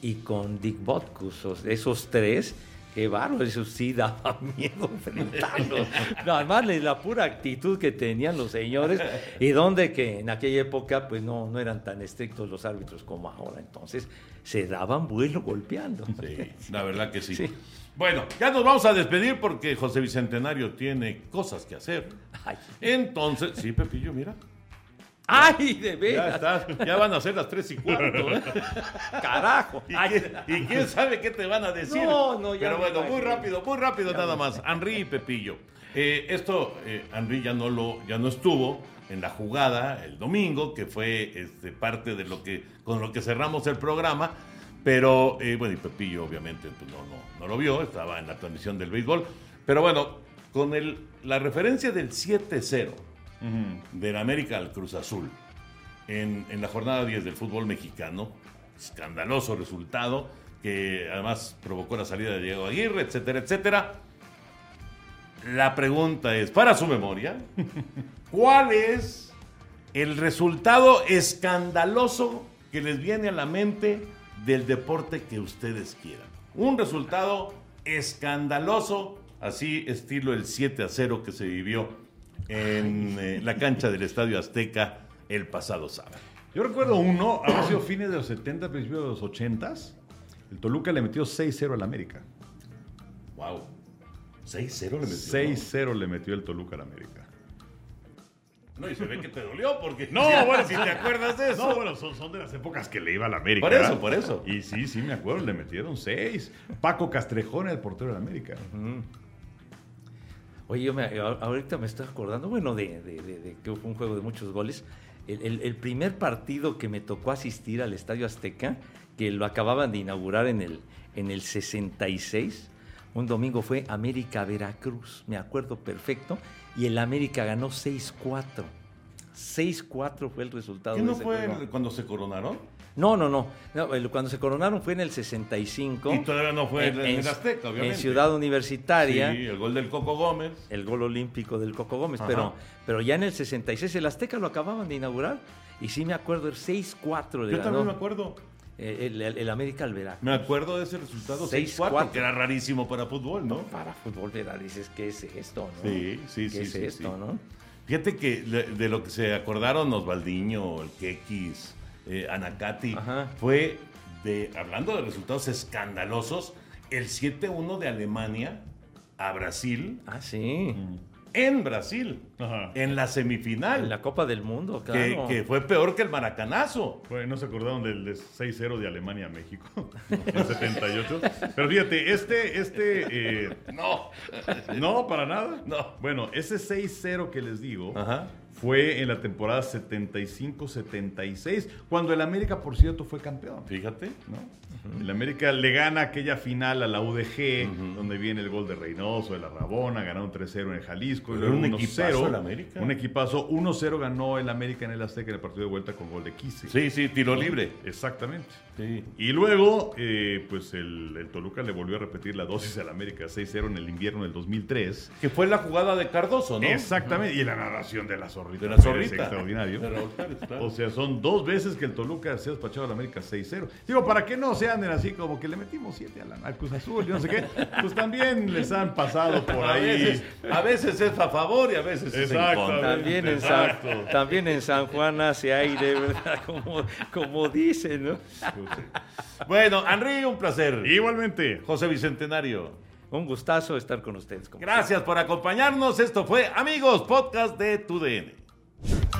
y con Dick Botkus. Esos tres, qué bárbaro, eso sí daba miedo enfrentarlos. No, además de la pura actitud que tenían los señores y donde que en aquella época pues no, no eran tan estrictos los árbitros como ahora. Entonces se daban vuelo golpeando.
Sí, la verdad que sí.
Sí.
Bueno, ya nos vamos a despedir porque José Bicentenario tiene cosas que hacer. Entonces, sí, Pepillo, mira.
Ay, de
Ya,
veras.
está, ya van a ser las tres y cuarto. ¿eh?
Carajo.
¿Y,
Ay,
quién, y quién sabe qué te van a decir?
No, no, ya
Pero bueno, muy rápido, muy rápido nada más. Henry y Pepillo. Eh, esto, eh, Henry ya no, lo, ya no estuvo en la jugada el domingo, que fue este, parte de lo que, con lo que cerramos el programa. Pero, eh, bueno, y Pepillo obviamente pues, no, no, no lo vio, estaba en la transmisión del béisbol. Pero bueno, con el, la referencia del 7-0 del América al Cruz Azul en, en la jornada 10 del fútbol mexicano. Escandaloso resultado que además provocó la salida de Diego Aguirre, etcétera, etcétera. La pregunta es, para su memoria, ¿cuál es el resultado escandaloso que les viene a la mente del deporte que ustedes quieran? Un resultado escandaloso, así estilo el 7 a 0 que se vivió en eh, la cancha del Estadio Azteca el pasado sábado.
Yo recuerdo uno, habrá sido fines de los 70, principios de los 80. El Toluca le metió 6-0 al América.
Wow. 6-0 le metió.
6-0 le metió el Toluca al América.
No, y se ve que te dolió porque
No, bueno,
si te acuerdas de eso.
No, bueno, son, son de las épocas que le iba al América.
Por eso, por eso.
Y sí, sí, me acuerdo, le metieron 6. Paco Castrejón el portero del América.
Oye, yo me- ahorita me estoy acordando, bueno, de, de- de- de que fue un juego de muchos goles. El, el- el primer partido que me tocó asistir al Estadio Azteca, que lo acababan de inaugurar en el, en el 66, un domingo fue América Veracruz, me acuerdo perfecto, y el América ganó 6-4. 6-4 fue el resultado.
¿Qué
de
no
ese
fue el- cuando se coronaron?
No, no, no, Cuando se coronaron fue en el 65.
Y todavía no fue en, en Azteca, obviamente.
En Ciudad Universitaria.
Sí, el gol del Coco Gómez.
el gol olímpico del Coco Gómez,
Ajá.
pero, pero ya en el 66 el Azteca lo acababan de inaugurar y sí me acuerdo, el 6-4 le
Yo
ganó
también me acuerdo.
eh, el, el- el América al Veracruz.
Me acuerdo de ese resultado
6-4.
6-4, que era rarísimo para fútbol, ¿no?
Para fútbol, ¿verdad? Dices, ¿qué es esto? No?
Sí, sí,
¿Qué
sí,
es
sí,
esto,
sí.
no?
Fíjate que de, de lo que se acordaron Osvaldiño, el Kekis, eh, Anacati,
Ajá.
fue de, hablando de resultados escandalosos, el 7-1 de Alemania a Brasil
Ah, sí.
en Brasil,
Ajá.
en la semifinal,
En la Copa del Mundo,
que,
claro.
que fue peor que el maracanazo.
Bueno, no se acordaron del de 6-0 de Alemania a México en 78. Pero fíjate, este, este, eh,
No.
no, para nada.
No.
Bueno, ese 6-0 que les digo
Ajá.
Fue en la temporada 75-76, cuando el América, por cierto, fue campeón.
Fíjate.
¿no? El América le gana aquella final a la UDG, donde viene el gol de Reynoso, de la Rabona, ganaron 3-0 en Jalisco.
Pero un
1-0.
equipazo el América.
Un equipazo. 1-0 ganó el América en el Azteca en el partido de vuelta con gol de Kise.
Sí, sí, tiro libre.
Exactamente.
Sí.
Y luego, eh, pues el, el Toluca le volvió a repetir la dosis al América 6-0 en el invierno del 2003.
Que fue la jugada de Cardoso, ¿no?
Exactamente. Y la narración de la zorrita.
De la
Pérez,
zorrita.
Extraordinario.
De Raúl Pérez, claro.
O sea, son dos veces que el Toluca se ha despachado al América 6-0. Digo, para que no se anden así como que le metimos 7 a la- al Cruz Azul y no sé qué, pues también les han pasado por
a,
ahí.
veces, a veces es a favor y a veces es en
Exacto.
contra.
También en, San,
Exacto.
también en San Juan hace aire, ¿verdad? Como, como dicen, ¿no?
Bueno, Henry, un placer.
Igualmente.
José Bicentenario.
Un gustazo estar con ustedes.
Gracias por acompañarnos. Esto fue Amigos, podcast de TUDN.